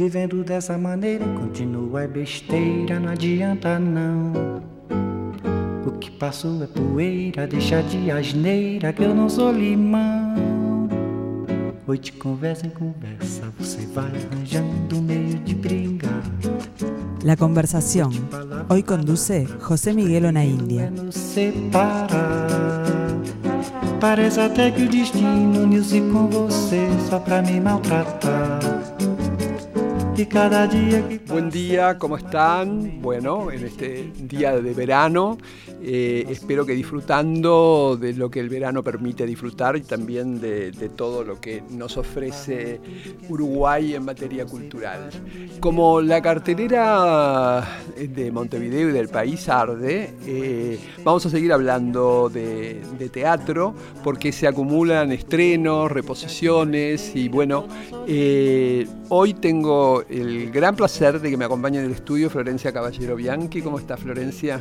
Vivendo dessa maneira, continua é besteira, não adianta não. O que passou é poeira, deixa de asneira que eu não sou limão. Hoje conversa em conversa, você vai arranjando meio de brigar. La conversación. Hoy conduce José Miguel separar. Parece até que o destino uniu-se com você só pra me maltratar. Buen día, ¿cómo están? Bueno, en este día de verano, eh, espero que disfrutando de lo que el verano permite disfrutar y también de, todo lo que nos ofrece Uruguay en materia cultural. Como la cartelera de Montevideo y del país arde, eh, vamos a seguir hablando de, de teatro porque se acumulan estrenos, reposiciones y bueno, eh, hoy tengo el gran placer de que me acompañe en el estudio Florencia Caballero Bianchi. ¿Cómo está Florencia?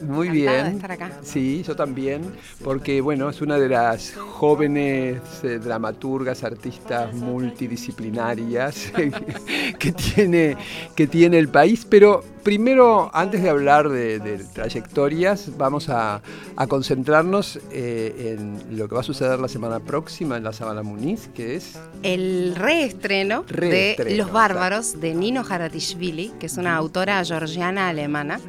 Muy Encantada de bien. estar acá. Sí, yo también, porque bueno, es una de las jóvenes eh, dramaturgas, artistas multidisciplinarias que tiene, que tiene el país. Pero primero, antes de hablar de, de trayectorias, vamos a, a concentrarnos eh, en lo que va a suceder la semana próxima en la Sabana Muniz, que es El reestreno, Reestreno, de Los Bárbaros de Nino Haratishvili, que es una autora georgiana alemana.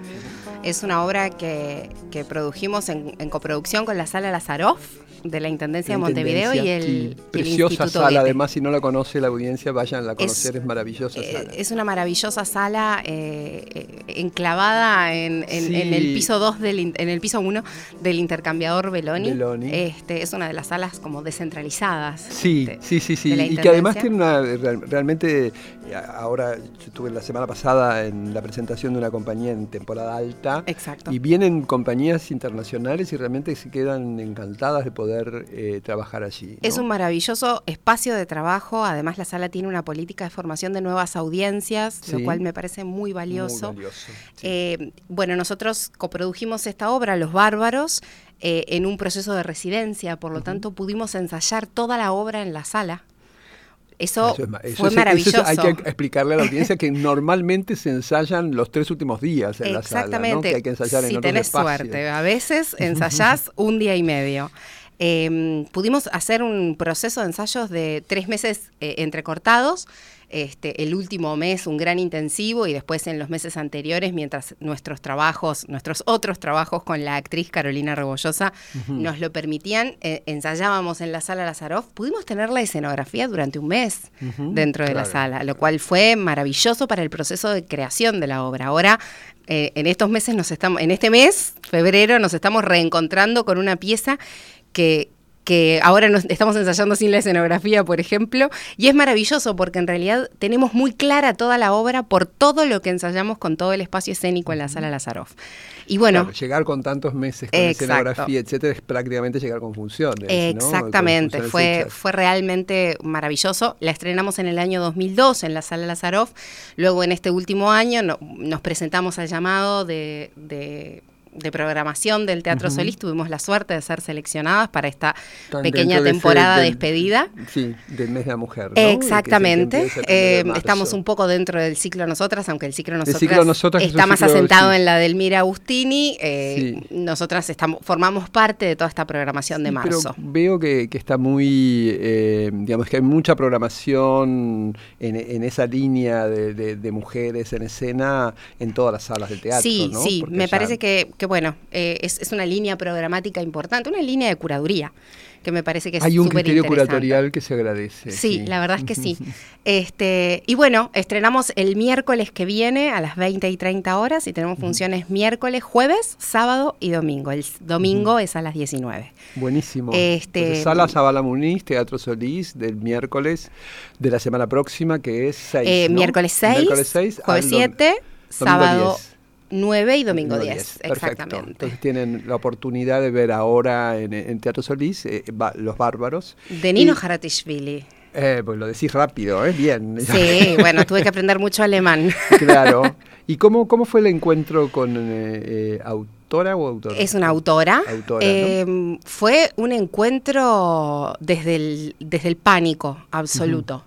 Es una obra que, que produjimos en, en coproducción con la Sala Lazaroff de la Intendencia de Montevideo y el, preciosa Instituto sala, Goethe. además si no la conoce la audiencia, vayan a conocer, es, Es- maravillosa Eh, sala. es una maravillosa sala eh, eh, enclavada en, en- Sí. en el piso 2 del en el piso 1 del intercambiador Beloni. Belloni. Este, es una de las salas como descentralizadas. Sí, este, sí, sí, sí. Y que además tiene una. real- Realmente, ahora yo estuve la semana pasada en la presentación de una compañía en temporada alta. Exacto. Y vienen compañías internacionales y realmente se quedan encantadas de poder eh, trabajar allí. ¿no? Es un maravilloso espacio de trabajo. Además, la sala tiene una política de formación de nuevas audiencias, Sí. lo cual me parece muy Muy valioso. sí. Eh, bueno, nosotros coprodujimos esta obra, Los Bárbaros, eh, en un proceso de residencia, por lo tanto pudimos ensayar toda la obra en la sala. Eso, Eso es ma- eso fue eso maravilloso. hay que explicarle a la audiencia que normalmente se ensayan los tres últimos días en la sala. ¿no? Exactamente. Que hay que ensayar en si otros tenés espacios. suerte, a veces ensayás un día y medio. Eh, pudimos hacer un proceso de ensayos de tres meses eh, entrecortados. Este, el último mes un gran intensivo y después en los meses anteriores, mientras nuestros trabajos, nuestros otros trabajos con la actriz Carolina Rebollosa nos lo permitían, eh, ensayábamos en la sala Lazaroff, pudimos tener la escenografía durante un mes dentro de la sala, lo cual fue maravilloso para el proceso de creación de la obra. Ahora, eh, en estos meses nos estamos, en este mes, febrero, nos estamos reencontrando con una pieza que que ahora nos estamos ensayando sin la escenografía, por ejemplo, y es maravilloso porque en realidad tenemos muy clara toda la obra por todo lo que ensayamos con todo el espacio escénico en la sala Lazaroff. Y bueno, Claro, llegar con tantos meses con Exacto. escenografía, etcétera, es prácticamente llegar con funciones. ¿no? Exactamente, Con funciones fue, hechas. fue realmente maravilloso. La estrenamos en el año 2002 en la sala Lazaroff. Luego en este último año no- nos presentamos al llamado de, de- de programación del Teatro Solís. Tuvimos la suerte de ser seleccionadas para esta Tan pequeña de temporada del- despedida. Sí, del mes de la mujer. Exactamente. de Eh, estamos un poco dentro del ciclo Nosotras, aunque el ciclo Nosotras, ciclo está más ciclo, asentado sí. en la del Mira Agustini. Eh, Sí. Nosotras estamos, formamos parte de toda esta programación de marzo. Pero veo que, que está muy, eh, digamos que hay mucha programación en, en esa línea de, de- de mujeres en escena en todas las salas del teatro. Sí, ¿no? sí, Porque me parece que, que bueno, eh, es, es una línea programática importante, una línea de curaduría, que me parece que es hay un criterio curatorial que se agradece. Sí, la verdad es que sí. Este, y bueno, estrenamos el miércoles que viene a las 20 y 30 horas y tenemos funciones miércoles, jueves, sábado y domingo. El domingo es a las 19. Buenísimo. Este- Entonces, Sala Zabala Muniz, Teatro Solís, del miércoles de la semana próxima, que es 6. Eh, miércoles 6, Miércoles 6 jueves al dom- 7, domingo sábado 10. 9 y domingo Domingo 10. Perfecto. Exactamente. Entonces tienen la oportunidad de ver ahora en, en Teatro Solís eh, va- Los Bárbaros. De Nino Y- Haratishvili. Eh, pues lo decís rápido, ¿eh? Bien. Sí, bueno, tuve que aprender mucho alemán. claro. ¿Y cómo, cómo fue el encuentro con eh, eh, autora o autor? Es una autora. Autora, ¿no? Eh, Fue un encuentro desde el, desde el pánico absoluto.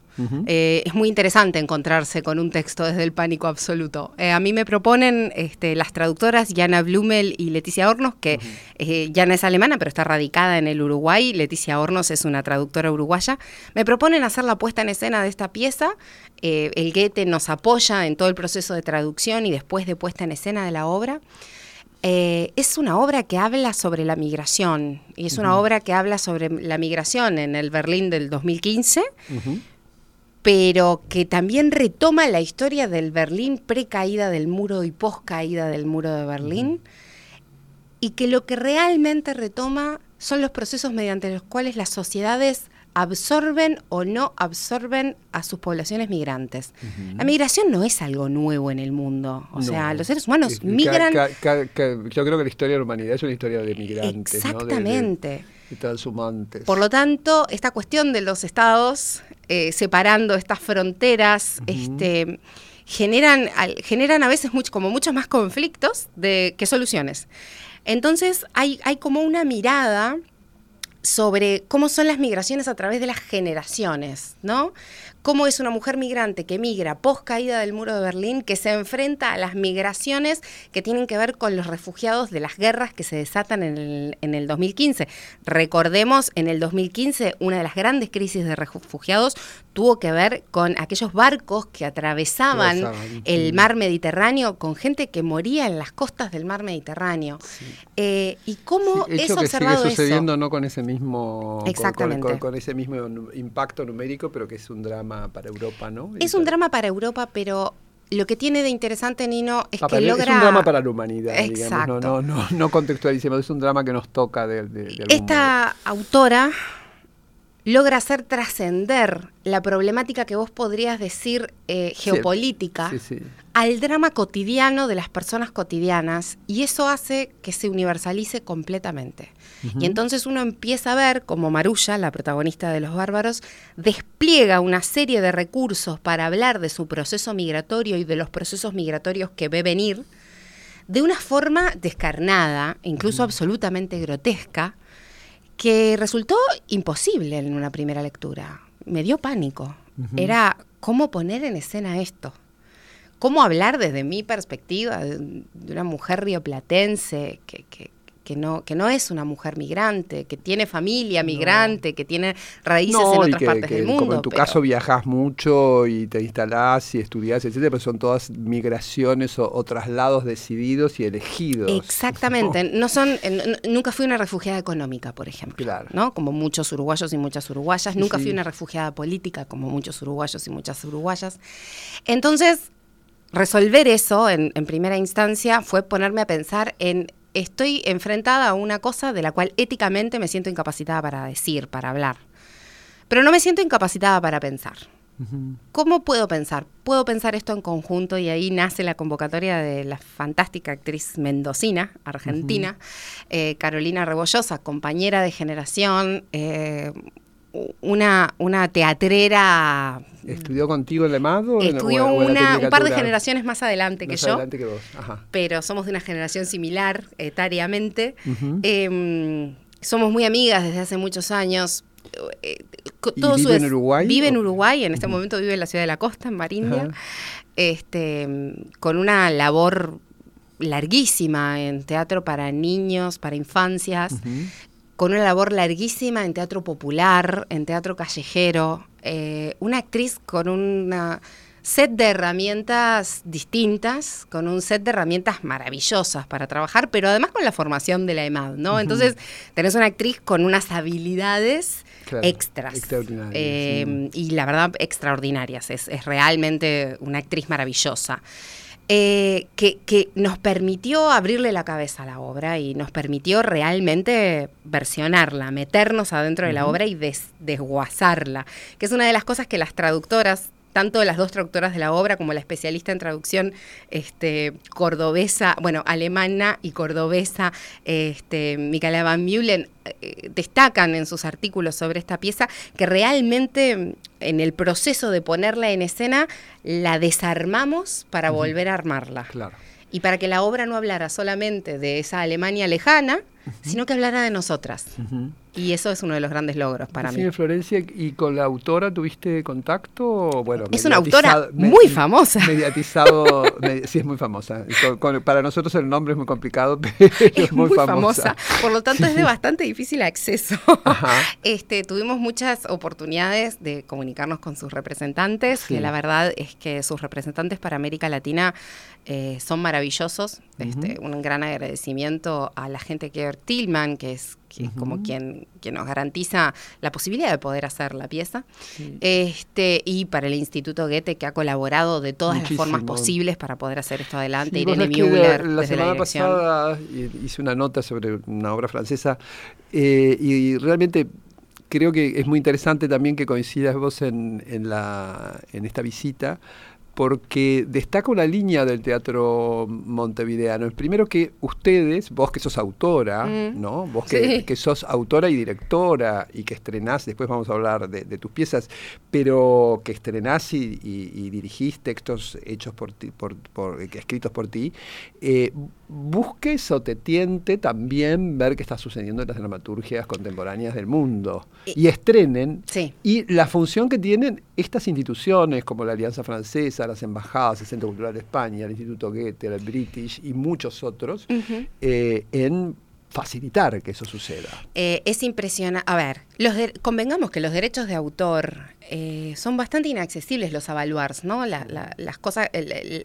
Eh, es muy interesante encontrarse con un texto desde el pánico absoluto. Eh, a mí me proponen este, las traductoras Jana Blumel y Leticia Hornos, que uh Jana es alemana, pero está radicada en el Uruguay. Leticia Hornos es una traductora uruguaya. Me proponen hacer la puesta en escena de esta pieza. el Goethe nos apoya en todo el proceso de traducción y después de puesta en escena de la obra. Eh, es una obra que habla sobre la migración y es una obra que habla sobre la migración en el Berlín del 2015, pero que también retoma la historia del Berlín pre-caída del muro y post-caída del muro de Berlín y que lo que realmente retoma son los procesos mediante los cuales las sociedades absorben o no absorben a sus poblaciones migrantes. La migración no es algo nuevo en el mundo. O sea, los seres humanos migran. yo creo que la historia de la humanidad es una historia de migrantes. Exactamente. De, transhumantes. Por lo tanto, esta cuestión de los estados eh, separando estas fronteras, este, generan, generan a veces mucho, como muchos más conflictos de, que soluciones. Entonces, hay, hay como una mirada sobre cómo son las migraciones a través de las generaciones, ¿no? Cómo es una mujer migrante que migra post caída del muro de Berlín, que se enfrenta a las migraciones que tienen que ver con los refugiados de las guerras que se desatan en el, en el 2015. Recordemos, en el 2015, una de las grandes crisis de refugiados tuvo que ver con aquellos barcos que atravesaban el mar Mediterráneo con gente que moría en las costas del mar Mediterráneo. Eh, y cómo es observado que sigue sucediendo no con ese mismo Exactamente. Con, ese mismo impacto numérico, pero que es un drama para Europa, ¿no? Es un drama para Europa, pero lo que tiene de interesante, Nino, es que logra... Es un drama para la humanidad, digamos. No, no, no, no contextualicemos, es un drama que nos toca de, de, Esta autora logra hacer trascender la problemática que vos podrías decir eh, geopolítica al drama cotidiano de las personas cotidianas y eso hace que se universalice completamente. Y entonces uno empieza a ver como Marulla, la protagonista de Los Bárbaros, despliega una serie de recursos para hablar de su proceso migratorio y de los procesos migratorios que ve venir de una forma descarnada, incluso absolutamente grotesca, que resultó imposible en una primera lectura. Me dio pánico. Era cómo poner en escena esto. Cómo hablar desde mi perspectiva de, una mujer rioplatense que, que, que no, que no es una mujer migrante, que tiene familia migrante, que tiene raíces en otras partes del mundo. Como en tu caso viajas mucho y te instalás y estudias, etcétera, pero son todas migraciones o, traslados decididos y elegidos. Exactamente. ¿no? son, nunca fui una refugiada económica, por ejemplo. ¿no? Como muchos uruguayos y muchas uruguayas. Nunca fui una refugiada política, como muchos uruguayos y muchas uruguayas. Entonces, resolver eso en primera instancia fue ponerme a pensar en estoy enfrentada a una cosa de la cual éticamente me siento incapacitada para decir, para hablar. Pero no me siento incapacitada para pensar. ¿Cómo puedo pensar? Puedo pensar esto en conjunto y ahí nace la convocatoria de la fantástica actriz mendocina, argentina, eh, Carolina Rebollosa, compañera de generación, eh, una, una teatrera. ¿Estudió contigo en Lemado? Estudió un par de generaciones más adelante que yo. Pero somos de una generación similar etariamente. Em, somos muy amigas desde hace muchos años. Eh, vive en Uruguay? Vive en Uruguay, en este momento vive en la ciudad de la costa, en Marindia, este, con una labor larguísima en teatro para niños, para infancias, con una labor larguísima en teatro popular, en teatro callejero, eh, una actriz con un set de herramientas distintas, con un set de herramientas maravillosas para trabajar, pero además con la formación de la EMAD, ¿no? Entonces, tenés una actriz con unas habilidades extras. Eh, y la verdad, extraordinarias. Es, es realmente una actriz maravillosa. Eh, que, nos permitió abrirle la cabeza a la obra y nos permitió realmente versionarla, meternos adentro de la obra y desguazarla, que es una de las cosas que las traductoras tanto las dos traductoras de la obra como la especialista en traducción este, cordobesa, bueno, alemana y cordobesa, este, Micaela Van Mühlen, eh, destacan en sus artículos sobre esta pieza que realmente en el proceso de ponerla en escena la desarmamos para volver a armarla. Claro. Y para que la obra no hablara solamente de esa Alemania lejana, sino que hablara de nosotras. Y eso es uno de los grandes logros para mí. Florencia, ¿y con la autora tuviste contacto? Bueno, es una autora muy famosa. Mediatizado, sí, es muy famosa. para nosotros el nombre es muy complicado, pero es, muy, famosa. Por lo tanto, es de bastante difícil acceso. este, tuvimos muchas oportunidades de comunicarnos con sus representantes, que la verdad es que sus representantes para América Latina eh, son maravillosos. este, un gran agradecimiento a la gente que Tillman, que es que es como quien, quien nos garantiza la posibilidad de poder hacer la pieza. Este, y para el Instituto Goethe, que ha colaborado de todas las formas posibles para poder hacer esto adelante. Irene Müller. La, semana pasada hice una nota sobre una obra francesa eh, y realmente creo que es muy interesante también que coincidas vos en, en, la, en esta visita porque destaca una línea del teatro montevideano. Primero que ustedes, vos que sos autora, mm. ¿no? Vos que, sos autora y directora y que estrenás, después vamos a hablar de, tus piezas, pero que estrenás y, dirigís textos hechos por ti, por, escritos por ti, eh, busques o te tiente también ver qué está sucediendo en las dramaturgias contemporáneas del mundo y, estrenen. Y la función que tienen estas instituciones como la Alianza Francesa, las embajadas, el Centro Cultural de España, el Instituto Goethe, el British y muchos otros, eh, en facilitar que eso suceda. Eh, es impresionante. A ver, los convengamos que los derechos de autor eh, son bastante inaccesibles los avaluars, ¿no? las cosas,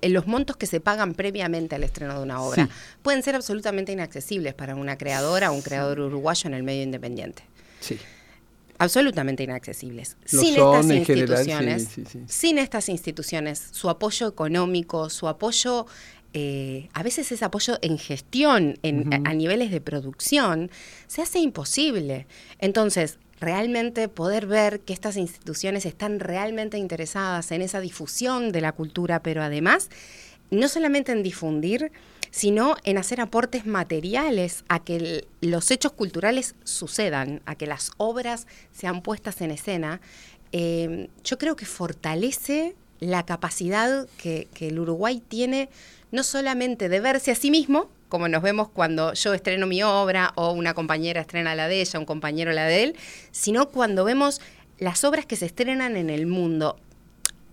los montos que se pagan previamente al estreno de una obra pueden ser absolutamente inaccesibles para una creadora o un creador uruguayo en el medio independiente. Sí absolutamente inaccesibles. sin estas instituciones, sin estas instituciones, su apoyo económico, su apoyo, eh, a veces ese apoyo en gestión, a, niveles de producción, se hace imposible. Entonces, realmente poder ver que estas instituciones están realmente interesadas en esa difusión de la cultura, pero además, no solamente en difundir, sino en hacer aportes materiales a que los hechos culturales sucedan, a que las obras sean puestas en escena, eh, yo creo que fortalece la capacidad que, el Uruguay tiene no solamente de verse a sí mismo, como nos vemos cuando yo estreno mi obra o una compañera estrena la de ella, un compañero la de él, sino cuando vemos las obras que se estrenan en el mundo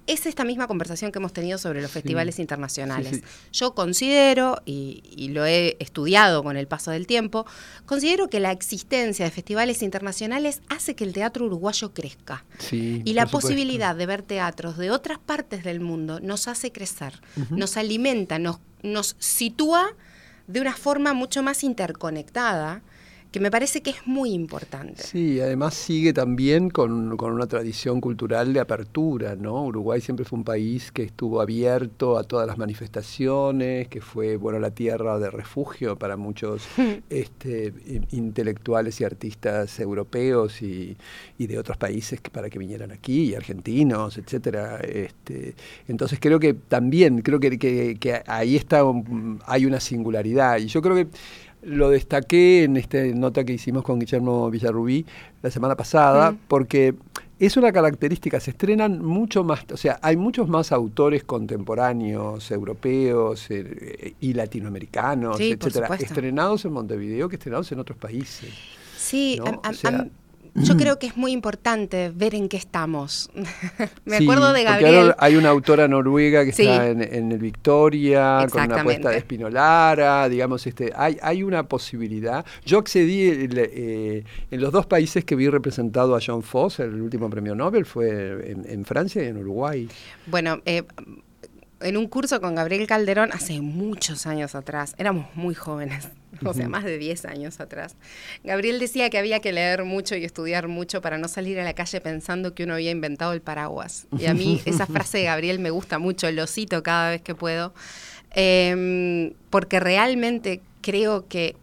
es esta misma conversación que hemos tenido sobre los festivales internacionales. Yo considero, y, lo he estudiado con el paso del tiempo, considero que la existencia de festivales internacionales hace que el teatro uruguayo crezca. y la posibilidad de ver teatros de otras partes del mundo nos hace crecer, nos alimenta, nos, nos sitúa de una forma mucho más interconectada que me parece que es muy importante. Sí, además sigue también con, una tradición cultural de apertura, ¿no? Uruguay siempre fue un país que estuvo abierto a todas las manifestaciones, que fue, bueno, la tierra de refugio para muchos este, intelectuales y artistas europeos y, de otros países para que vinieran aquí, y argentinos, etcétera. Este, entonces creo que también, creo que, que ahí está, hay una singularidad, y yo creo que lo destaqué en esta nota que hicimos con Guillermo Villarrubí la semana pasada, porque es una característica, se estrenan mucho más, o sea, hay muchos más autores contemporáneos, europeos eh, y latinoamericanos, etcétera, estrenados en Montevideo que estrenados en otros países. Sí, yo creo que es muy importante ver en qué estamos. Me acuerdo de Gabriel. hay una autora noruega que está en, el Victoria, con una apuesta de Espinolara, digamos, este, hay, hay una posibilidad. Yo accedí eh, en los dos países que vi representado a John Foss, el último premio Nobel, fue en, Francia y en Uruguay. Bueno, eh, en un curso con Gabriel Calderón hace muchos años atrás, éramos muy jóvenes, o sea, más de 10 años atrás. Gabriel decía que había que leer mucho y estudiar mucho para no salir a la calle pensando que uno había inventado el paraguas. Y a mí esa frase de Gabriel me gusta mucho, lo cito cada vez que puedo, em, porque realmente creo que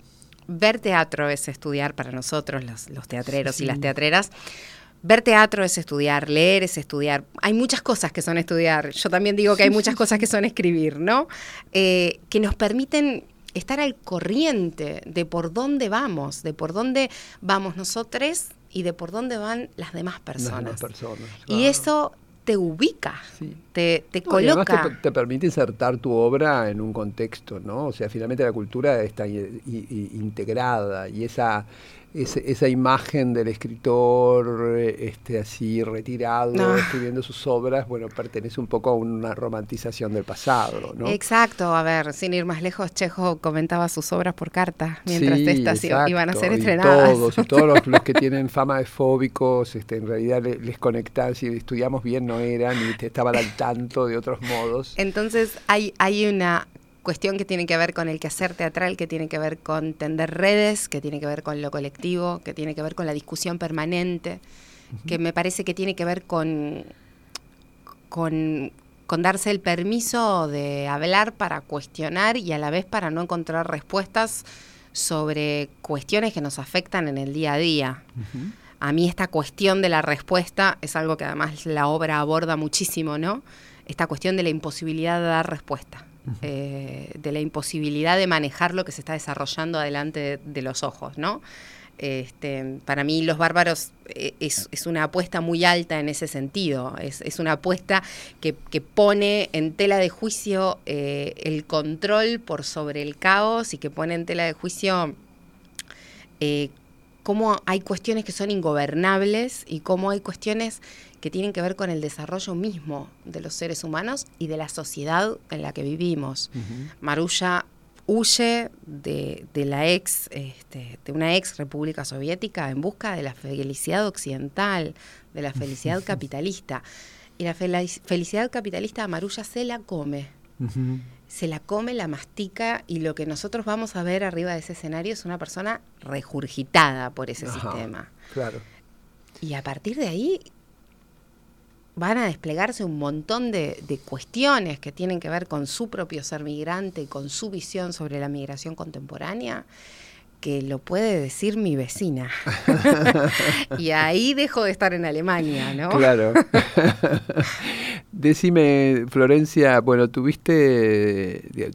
ver teatro es estudiar para nosotros, los, teatreros y las teatreras, Ver teatro es estudiar, leer es estudiar. Hay muchas cosas que son estudiar. Yo también digo que hay muchas cosas que son escribir, ¿no? Eh, que nos permiten estar al corriente de por dónde vamos, de por dónde vamos nosotros y de por dónde van las demás personas. personas Y eso te ubica, Sí. te, te No, y además coloca. te, te permite insertar tu obra en un contexto, ¿no? O sea, finalmente la cultura está i- i- i- integrada y esa, ese- esa imagen del escritor eh, este, así retirado, Ah. escribiendo sus obras, bueno, pertenece un poco a una romantización del pasado, ¿no? Exacto, a ver, sin ir más lejos, Chejo comentaba sus obras por carta mientras Sí, estas iban a ser estrenadas. Y todos, y todos los, los que tienen fama de fóbicos, este, en realidad le- les conectan, si estudiamos bien no eran y te estaban al tanto de otros modos. Entonces hay, hay una cuestión que tiene que ver con el quehacer teatral, que tiene que ver con tender redes, que tiene que ver con lo colectivo, que tiene que ver con la discusión permanente, que me parece que tiene que ver con, con, con darse el permiso de hablar para cuestionar y a la vez para no encontrar respuestas sobre cuestiones que nos afectan en el día a día. A mí esta cuestión de la respuesta es algo que además la obra aborda muchísimo, ¿no? Esta cuestión de la imposibilidad de dar respuesta, eh, de la imposibilidad de manejar lo que se está desarrollando adelante de, los ojos, ¿no? Este, para mí Los Bárbaros eh, es, es una apuesta muy alta en ese sentido, es, es una apuesta que, que pone en tela de juicio eh, el control por sobre el caos y que pone en tela de juicio cómo hay cuestiones que son ingobernables y cómo hay cuestiones que tienen que ver con el desarrollo mismo de los seres humanos y de la sociedad en la que vivimos. Marulla huye de, de la ex, este, de una ex república soviética en busca de la felicidad occidental, de la felicidad capitalista. Y la fel- felicidad capitalista a Marulla se la come se la come, la mastica y lo que nosotros vamos a ver arriba de ese escenario es una persona regurgitada por ese Ajá, sistema. Claro. Y a partir de ahí van a desplegarse un montón de, de cuestiones que tienen que ver con su propio ser migrante y con su visión sobre la migración contemporánea que lo puede decir mi vecina. y ahí dejo de estar en Alemania, ¿no? Claro. Decime, Florencia, bueno, tuviste,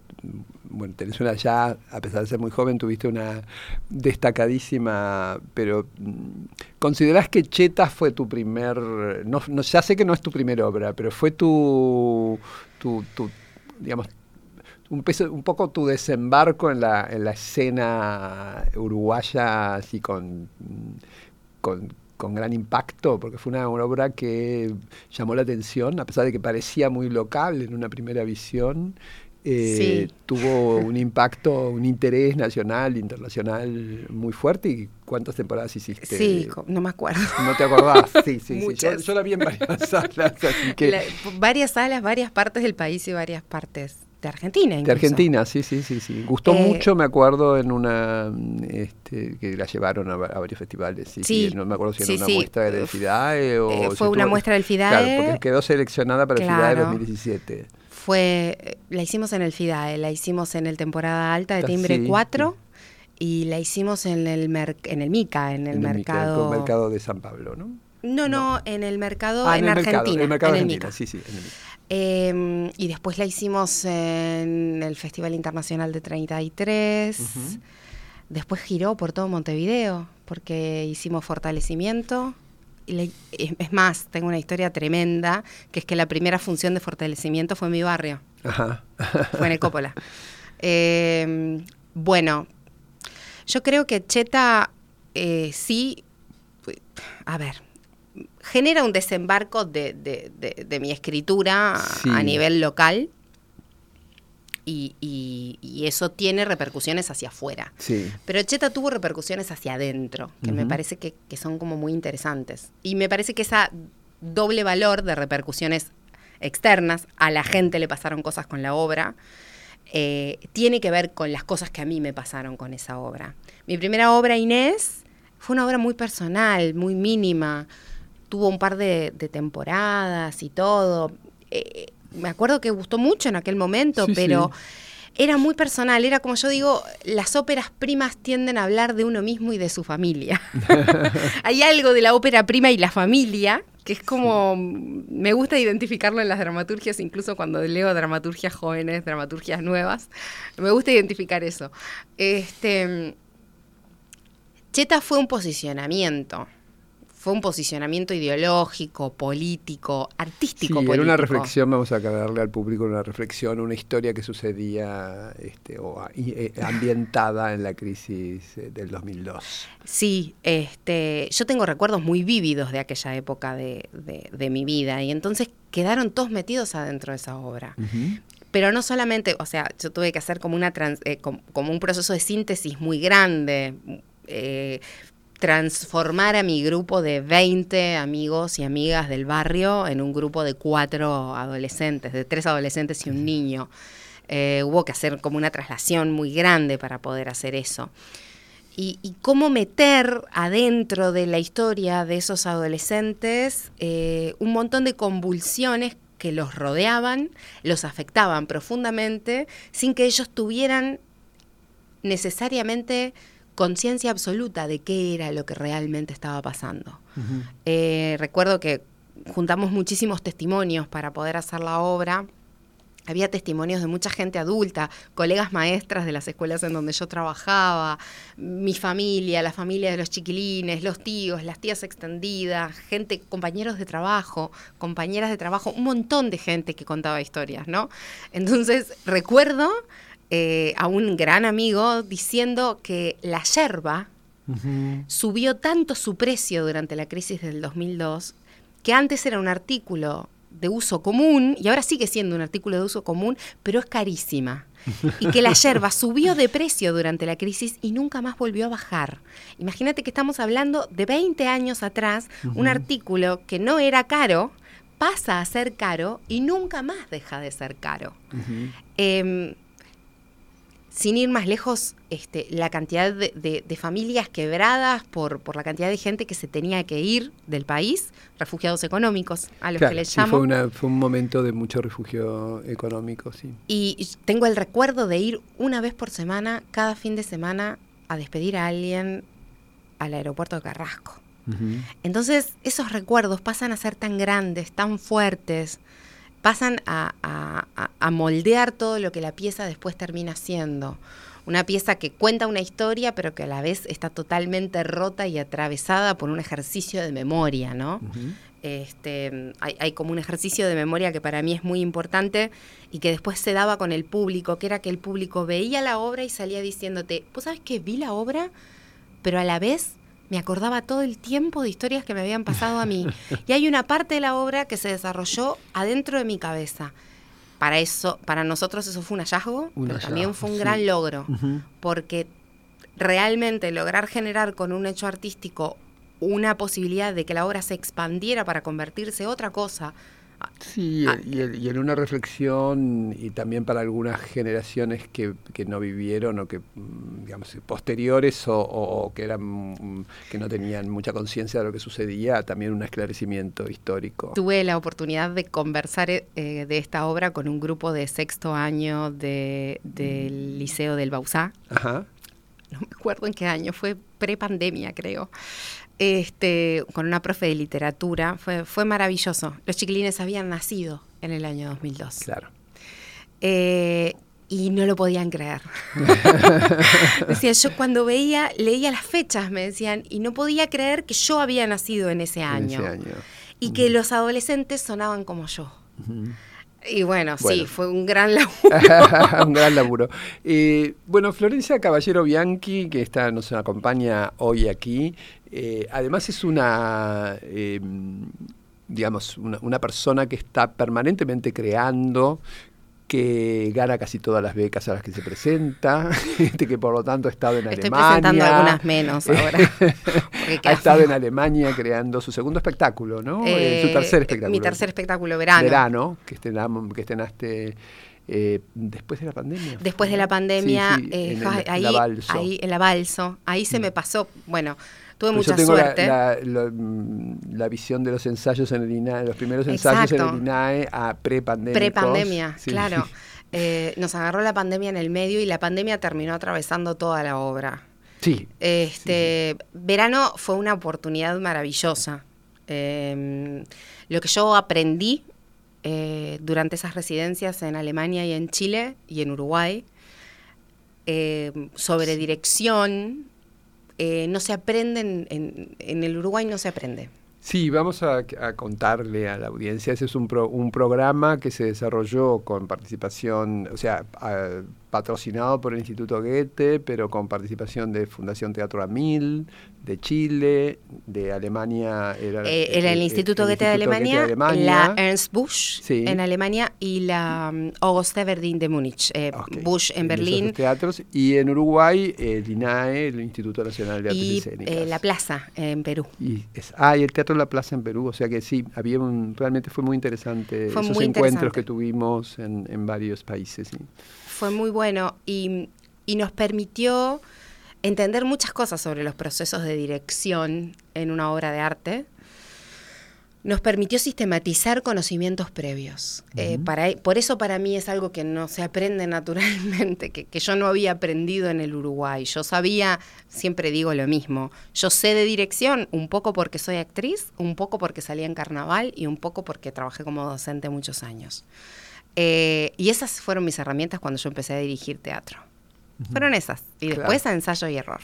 bueno, tenés una ya, a pesar de ser muy joven, tuviste una destacadísima, pero mm, ¿considerás que Cheta fue tu primer, no, no, ya sé que no es tu primera obra, pero fue tu, tu, digamos, un, poco tu desembarco en la, en la escena uruguaya, así con, con, con gran impacto, porque fue una obra que llamó la atención, a pesar de que parecía muy local en una primera visión. Eh, Sí. Tuvo un impacto, un interés nacional, internacional muy fuerte. ¿Y cuántas temporadas hiciste? Sí, no me acuerdo. ¿No te acordás? Sí, sí, sí. Yo, la vi en varias salas, así que... La- varias salas, varias partes del país y varias partes de Argentina. De incluso. Argentina, sí, sí, sí, sí. Gustó Eh, mucho, me acuerdo, en una este, que la llevaron a, va- a varios festivales. Sí, Sí, no me acuerdo si era sí, una sí. muestra del FIDAE o. Eh, si fue una estuvo- muestra del Claro, FIDAE. porque quedó seleccionada para el FIDAE Claro. 2017. Fue, eh, la hicimos en el FIDAE, la hicimos en el temporada alta de Ah, Timbre sí, 4 y la hicimos en el mer- en el MICA, en el En el mercado. mercado de San Pablo, ¿no? No, no, en el mercado Ah, en, el Argentina. mercado, en el mercado en el MICA. sí, sí. en el- Eh, y después la hicimos en el Festival Internacional de 33. Ujú. Después giró por todo Montevideo, porque hicimos fortalecimiento. Es es más, tengo una historia tremenda, que es que la primera función de fortalecimiento fue en mi barrio, Ajá. fue en el Coppola. Eh, bueno, yo creo que Cheta eh, sí, a ver, genera un desembarco de, de- de- de mi escritura Sí. a nivel local y, y- y eso tiene repercusiones hacia afuera. Sí. Pero Cheta tuvo repercusiones hacia adentro, que me parece que, que son como muy interesantes. Y me parece que esa doble valor de repercusiones externas, a la gente le pasaron cosas con la obra, eh, tiene que ver con las cosas que a mí me pasaron con esa obra. Mi primera obra, Inés, fue una obra muy personal, muy mínima. Tuvo un par de, de temporadas y todo. Eh, me acuerdo que gustó mucho en aquel momento, Sí, pero sí. era muy personal. Era como yo digo, las óperas primas tienden a hablar de uno mismo y de su familia. Hay algo de la ópera prima y la familia que es como, me gusta identificarlo en las dramaturgias, incluso cuando leo dramaturgias jóvenes, dramaturgias nuevas, me gusta identificar eso. Este, Cheta fue un posicionamiento, fue un posicionamiento ideológico, político, artístico. Sí, político. era una reflexión, vamos a darle al público una reflexión, una historia que sucedía este, o, eh, ambientada en la crisis eh, del 2002. Sí, este, yo tengo recuerdos muy vívidos de aquella época de, de, mi vida y entonces quedaron todos metidos adentro de esa obra. Pero no solamente, o sea, yo tuve que hacer como, una eh, como, un proceso de síntesis muy grande. Eh, transformar a mi grupo de 20 amigos y amigas del barrio en un grupo de cuatro adolescentes, de tres adolescentes y un niño. Eh, hubo que hacer como una traslación muy grande para poder hacer eso. Y, cómo meter adentro de la historia de esos adolescentes eh, un montón de convulsiones que los rodeaban, los afectaban profundamente, sin que ellos tuvieran necesariamente conciencia absoluta de qué era lo que realmente estaba pasando. Eh, recuerdo que juntamos muchísimos testimonios para poder hacer la obra. Había testimonios de mucha gente adulta, colegas maestras de las escuelas en donde yo trabajaba, mi familia, la familia de los chiquilines, los tíos, las tías extendidas, gente, compañeros de trabajo, compañeras de trabajo, un montón de gente que contaba historias, ¿no? Entonces, recuerdo eh, a un gran amigo diciendo que la yerba subió tanto su precio durante la crisis del 2002 que antes era un artículo de uso común y ahora sigue siendo un artículo de uso común, pero es carísima. Y que la yerba subió de precio durante la crisis y nunca más volvió a bajar. Imagínate que estamos hablando de 20 años atrás, un artículo que no era caro, pasa a ser caro y nunca más deja de ser caro sin ir más lejos, este, la cantidad de, familias quebradas por, por, la cantidad de gente que se tenía que ir del país, refugiados económicos, a los que les sí, Fue, fue, un momento de mucho refugio económico, sí. Y tengo el recuerdo de ir una vez por semana, cada fin de semana, a despedir a alguien al aeropuerto de Carrasco. Entonces, esos recuerdos pasan a ser tan grandes, tan fuertes, pasan a, moldear todo lo que la pieza después termina siendo. Una pieza que cuenta una historia, pero que a la vez está totalmente rota y atravesada por un ejercicio de memoria, ¿no? Este, hay, como un ejercicio de memoria que para mí es muy importante y que después se daba con el público, que era que el público veía la obra y salía diciéndote, ¿vos sabes que vi la obra, pero a la vez me acordaba todo el tiempo de historias que me habían pasado a mí. Y hay una parte de la obra que se desarrolló adentro de mi cabeza. Para eso, para nosotros eso fue un hallazgo, pero también fue un gran logro, porque realmente lograr generar con un hecho artístico una posibilidad de que la obra se expandiera para convertirse en otra cosa, Sí, ah. y, en una reflexión, y también para algunas generaciones que, no vivieron o que, mm, digamos, posteriores o, que, eran, mm, que no tenían mucha conciencia de lo que sucedía, también un esclarecimiento histórico. Tuve la oportunidad de conversar eh, de esta obra con un grupo de sexto año de, del Liceo del Bausá. Ajá. No me acuerdo en qué año, fue pre-pandemia, creo este, con una profe de literatura. Fue, fue maravilloso. Los chiquilines habían nacido en el año 2002. Claro. Eh, y no lo podían creer. Decía, yo cuando veía, leía las fechas, me decían, y no podía creer que yo había nacido en ese año. Y que los adolescentes sonaban como yo. Y bueno, sí, fue un gran laburo. un gran laburo. Eh, bueno, Florencia Caballero Bianchi, que está, nos acompaña hoy aquí, eh, además es una, eh, digamos, una, persona que está permanentemente creando, que gana casi todas las becas a las que se presenta, este, que por lo tanto ha estado en Estoy Alemania. presentando algunas menos ahora. ha estado en Alemania creando su segundo espectáculo, ¿no? Eh, su tercer espectáculo. Mi tercer espectáculo, Verano. Verano, que, estrenamos, que estrenaste eh, después de la pandemia. Después de la pandemia, eh, ahí, la Balso. ahí en la Balso, ahí se me mm. pasó, bueno, tuve mucha yo tengo suerte. Mm, la, visión de los ensayos en el INAE, los primeros ensayos en el INAE a pre-pandemia. Pre-pandemia, claro. Eh, nos agarró la pandemia en el medio y la pandemia terminó atravesando toda la obra. Sí. Este, Verano fue una oportunidad maravillosa. Em, lo que yo aprendí eh, durante esas residencias en Alemania y en Chile y en Uruguay eh, sobre dirección, eh, no se aprende, en, en el Uruguay no se aprende. Sí, vamos a, contarle a la audiencia. Ese es un, un programa que se desarrolló con participación, o sea, patrocinado por el Instituto Goethe, pero con participación de Fundación Teatro Amil, de Chile, de Alemania. Era, eh, el, el, Instituto Goethe de, Alemania, la Ernst Busch en Alemania y la um, Auguste Verdin de Múnich, eh, Busch en Berlín. Teatros, y en Uruguay, el INAE, el Instituto Nacional de Artes y, Escénicas. Eh, la Plaza en Perú. Y ah, y el Teatro La Plaza en Perú, o sea que sí, había un, realmente fue muy interesante esos encuentros que tuvimos en, en varios países. Sí. Fue muy bueno y, y nos permitió entender muchas cosas sobre los procesos de dirección en una obra de arte, nos permitió sistematizar conocimientos previos. Eh, para, por eso para mí es algo que no se aprende naturalmente, que, que, yo no había aprendido en el Uruguay. Yo sabía, siempre digo lo mismo, yo sé de dirección un poco porque soy actriz, un poco porque salí en carnaval y un poco porque trabajé como docente muchos años. Eh, y esas fueron mis herramientas cuando yo empecé a dirigir teatro. Fueron esas. Y después a ensayo y error.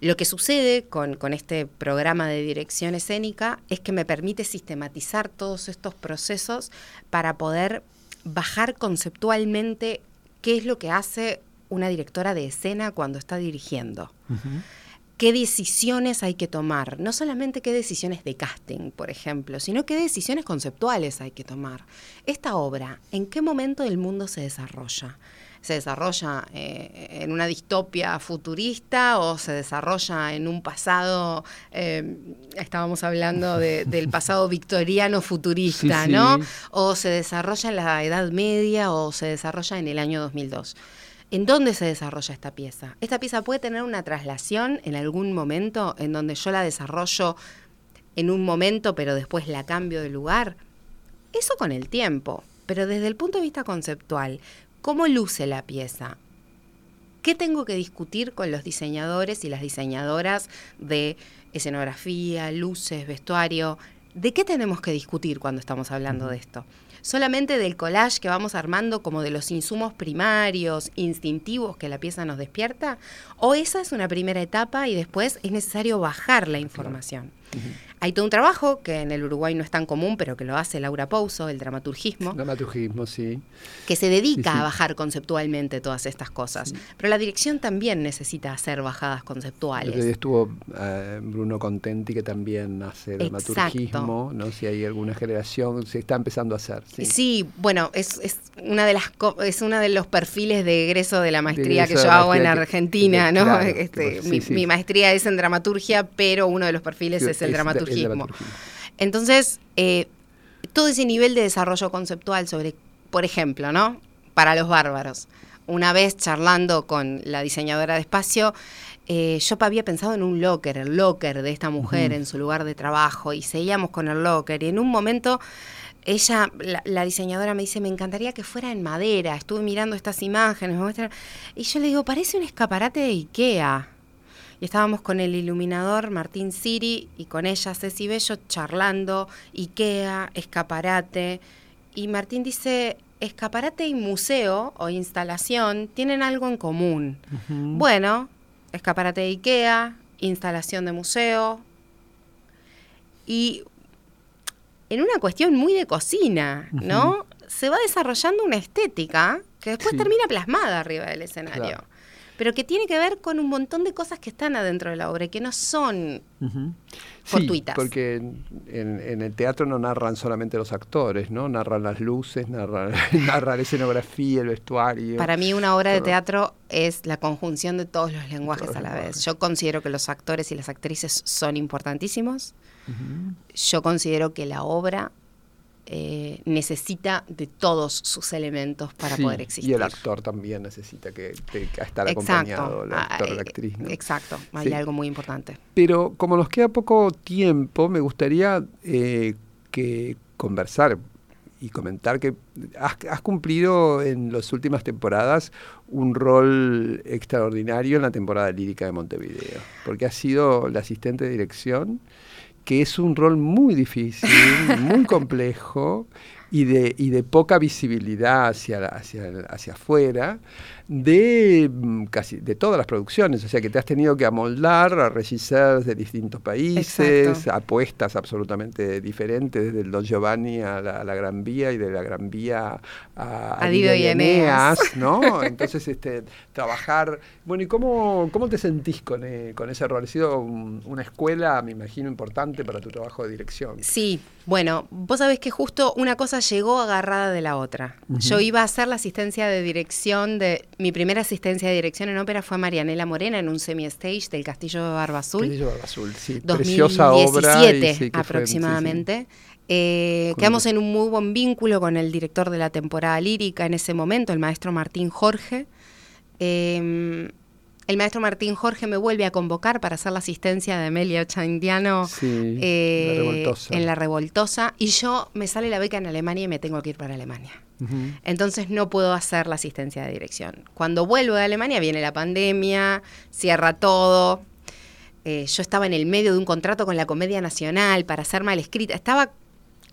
Lo que sucede con, con, este programa de dirección escénica es que me permite sistematizar todos estos procesos para poder bajar conceptualmente qué es lo que hace una directora de escena cuando está dirigiendo. ¿Qué decisiones hay que tomar? No solamente qué decisiones de casting, por ejemplo, sino qué decisiones conceptuales hay que tomar. Esta obra, ¿en qué momento del mundo se desarrolla? se desarrolla eh, en una distopia futurista o se desarrolla en un pasado, eh, estábamos hablando del pasado victoriano futurista, ¿no? O se desarrolla en la Edad Media o se desarrolla en el año 2002. ¿En dónde se desarrolla esta pieza? Esta pieza puede tener una traslación en algún momento en donde yo la desarrollo en un momento, pero después la cambio de lugar. Eso con el tiempo, pero desde el punto de vista conceptual, ¿Cómo luce la pieza? ¿Qué tengo que discutir con los diseñadores y las diseñadoras de escenografía, luces, vestuario? ¿De qué tenemos que discutir cuando estamos hablando de esto? Solamente del collage que vamos armando como de los insumos primarios, instintivos que la pieza nos despierta, o esa es una primera etapa y después es necesario bajar la información. Hay todo un trabajo que en el Uruguay no es tan común, pero que lo hace Laura Pouso, el dramaturgismo. Dramaturgismo, sí. Que se dedica a bajar conceptualmente todas estas cosas. Pero la dirección también necesita hacer bajadas conceptuales. Estuvo eh, Bruno Contenti, que también hace dramaturgismo, ¿no? Si hay alguna generación, se está empezando a hacer. Sí, bueno, es, una de las es uno de los perfiles de egreso de la maestría que yo hago en Argentina, ¿no? Este, mi, maestría es en dramaturgia, pero uno de los perfiles es el dramaturgismo entonces, eh, todo ese nivel de desarrollo conceptual sobre, por ejemplo, ¿no? Para los bárbaros. Una vez charlando con la diseñadora de espacio, eh, yo había pensado en un locker, el locker de esta mujer en su lugar de trabajo, y seguíamos con el locker. Y en un momento ella, la, diseñadora me dice, me encantaría que fuera en madera. Estuve mirando estas imágenes, y yo le digo, parece un escaparate de Ikea y estábamos con el iluminador Martín Siri y con ella Ceci Bello charlando, IKEA, escaparate. Y Martín dice, escaparate y museo o instalación tienen algo en común. Bueno, escaparate de IKEA, instalación de museo. Y en una cuestión muy de cocina, ¿no? Se va desarrollando una estética que después termina plasmada arriba del escenario pero que tiene que ver con un montón de cosas que están adentro de la obra y que no son fortuitas. Sí, porque en, el teatro no narran solamente los actores, ¿no? Narran las luces, narran, la escenografía, el vestuario. Para mí una obra de teatro es la conjunción de todos los lenguajes a la vez. Yo considero que los actores y las actrices son importantísimos. Yo considero que la obra eh, necesita de todos sus elementos para poder existir. Y el actor también necesita que, estar acompañado, el actor, la actriz. Exacto, hay algo muy importante. Pero como nos queda poco tiempo, me gustaría eh, que conversar y comentar que has, cumplido en las últimas temporadas un rol extraordinario en la temporada lírica de Montevideo, porque has sido la asistente de dirección que es un rol muy difícil, muy complejo, y de, y de poca visibilidad hacia, hacia, hacia afuera de mm, casi de todas las producciones, o sea que te has tenido que amoldar a regisseurs de distintos países, apuestas absolutamente diferentes, desde el Don Giovanni a la, Gran Vía y de la Gran Vía a, a Dido y Eneas, ¿no? Entonces, este, trabajar, bueno, ¿y cómo, cómo te sentís con, eh, con ese rol? Ha sido una escuela, me imagino, importante para tu trabajo de dirección. Sí, bueno, vos sabés que justo una cosa llegó agarrada de la otra. Yo iba a hacer la asistencia de dirección de mi primera asistencia de dirección en ópera fue a Marianela Morena en un semi-stage del Castillo de Barba Azul. Castillo de Barba Azul, sí. 2017 Preciosa obra. aproximadamente. Eh, quedamos en un muy buen vínculo con el director de la temporada lírica en ese momento, el maestro Martín Jorge. Em, el maestro Martín Jorge me vuelve a convocar para hacer la asistencia de Amelia Ochandiano eh, en La Revoltosa y yo me sale la beca en Alemania y me tengo que ir para Alemania. Entonces no puedo hacer la asistencia de dirección. Cuando vuelvo de Alemania viene la pandemia, cierra todo. Eh, yo estaba en el medio de un contrato con la Comedia Nacional para hacer mal escrita. Estaba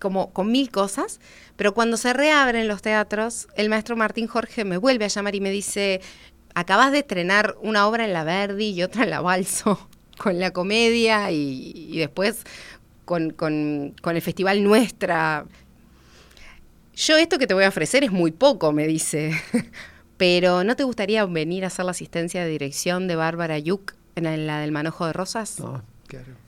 como con mil cosas, pero cuando se reabren los teatros, el maestro Martín Jorge me vuelve a llamar y me dice, acabas de estrenar una obra en la Verdi y otra en la Balso, con la comedia y, después con, con, el Festival Nuestra. Yo esto que te voy a ofrecer es muy poco, me dice, pero ¿no te gustaría venir a hacer la asistencia de dirección de Bárbara Yuk en la del Manojo de Rosas? No, claro.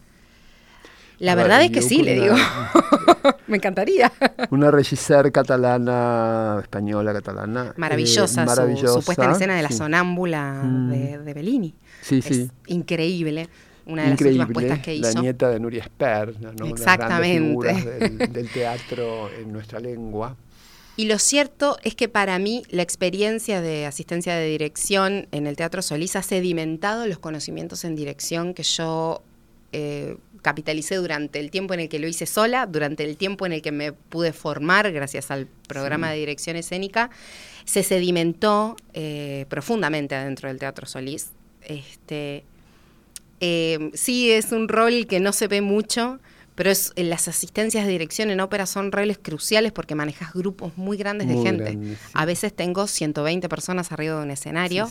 La verdad es que sí, le digo. Me encantaría. Una regisseur catalana, española, catalana. Maravillosa, eh, Su, puesta en escena de la sonámbula mm. de, Bellini. Sí, sí. Increíble. Una de las últimas puestas que hizo. La nieta de Nuria Sper, ¿no? Exactamente. del, del teatro en nuestra lengua. Y lo cierto es que para mí la experiencia de asistencia de dirección en el Teatro Solís ha sedimentado los conocimientos en dirección que yo eh, capitalicé durante el tiempo en el que lo hice sola, durante el tiempo en el que me pude formar gracias al programa de dirección escénica, se sedimentó eh, profundamente adentro del Teatro Solís. Este, eh, sí, es un rol que no se ve mucho, pero es, las asistencias de dirección en ópera son roles cruciales porque manejas grupos muy grandes de gente. A veces tengo 120 personas arriba de un escenario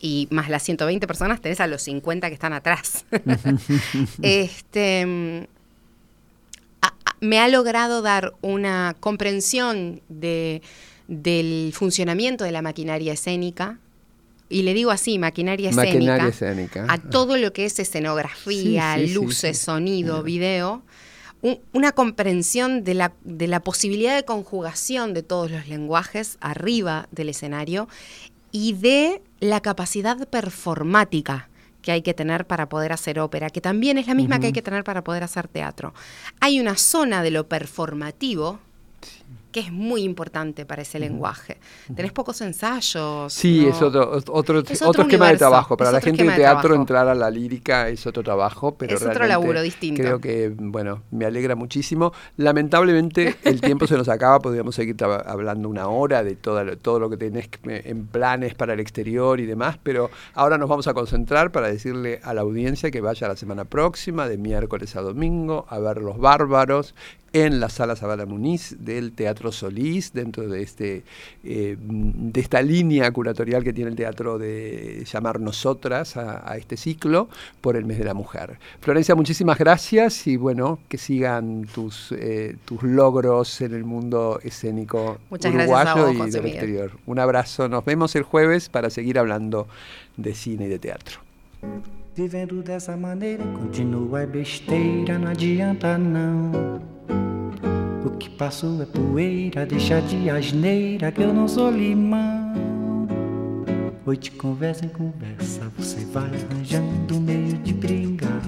y más las 120 personas tenés a los 50 que están atrás. este, me ha logrado dar una comprensión de, del funcionamiento de la maquinaria escénica, y le digo así, maquinaria escénica, a todo lo que es escenografía, luces, sonido, video, una comprensión de la, de la posibilidad de conjugación de todos los lenguajes arriba del escenario y de la capacidad performática que hay que tener para poder hacer ópera, que también es la misma que hay que tener para poder hacer teatro. Hay una zona de lo performativo que es muy importante para ese lenguaje. Tenés pocos ensayos. Sí, es otro, otro, otro, esquema de trabajo. Para la gente de teatro entrar a la lírica es otro trabajo, pero es otro laburo distinto. Creo que, bueno, me alegra muchísimo. Lamentablemente el tiempo se nos acaba, podríamos seguir hablando una hora de todo, todo lo que tenés en planes para el exterior y demás, pero ahora nos vamos a concentrar para decirle a la audiencia que vaya la semana próxima, de miércoles a domingo, a ver Los Bárbaros en la sala Sabana Muniz del Teatro Solís, dentro de, este, eh, de esta línea curatorial que tiene el teatro de llamar nosotras a, este ciclo por el mes de la mujer. Florencia, muchísimas gracias y bueno, que sigan tus, eh, tus logros en el mundo escénico uruguayo y del exterior. Un abrazo, nos vemos el jueves para seguir hablando de cine y de teatro. Vivendo dessa maneira, continua besteira, não adianta não. O que passou é poeira, deixa de asneira que eu não sou limão. Hoje conversa em conversa, você vai arranjando meio de brigar.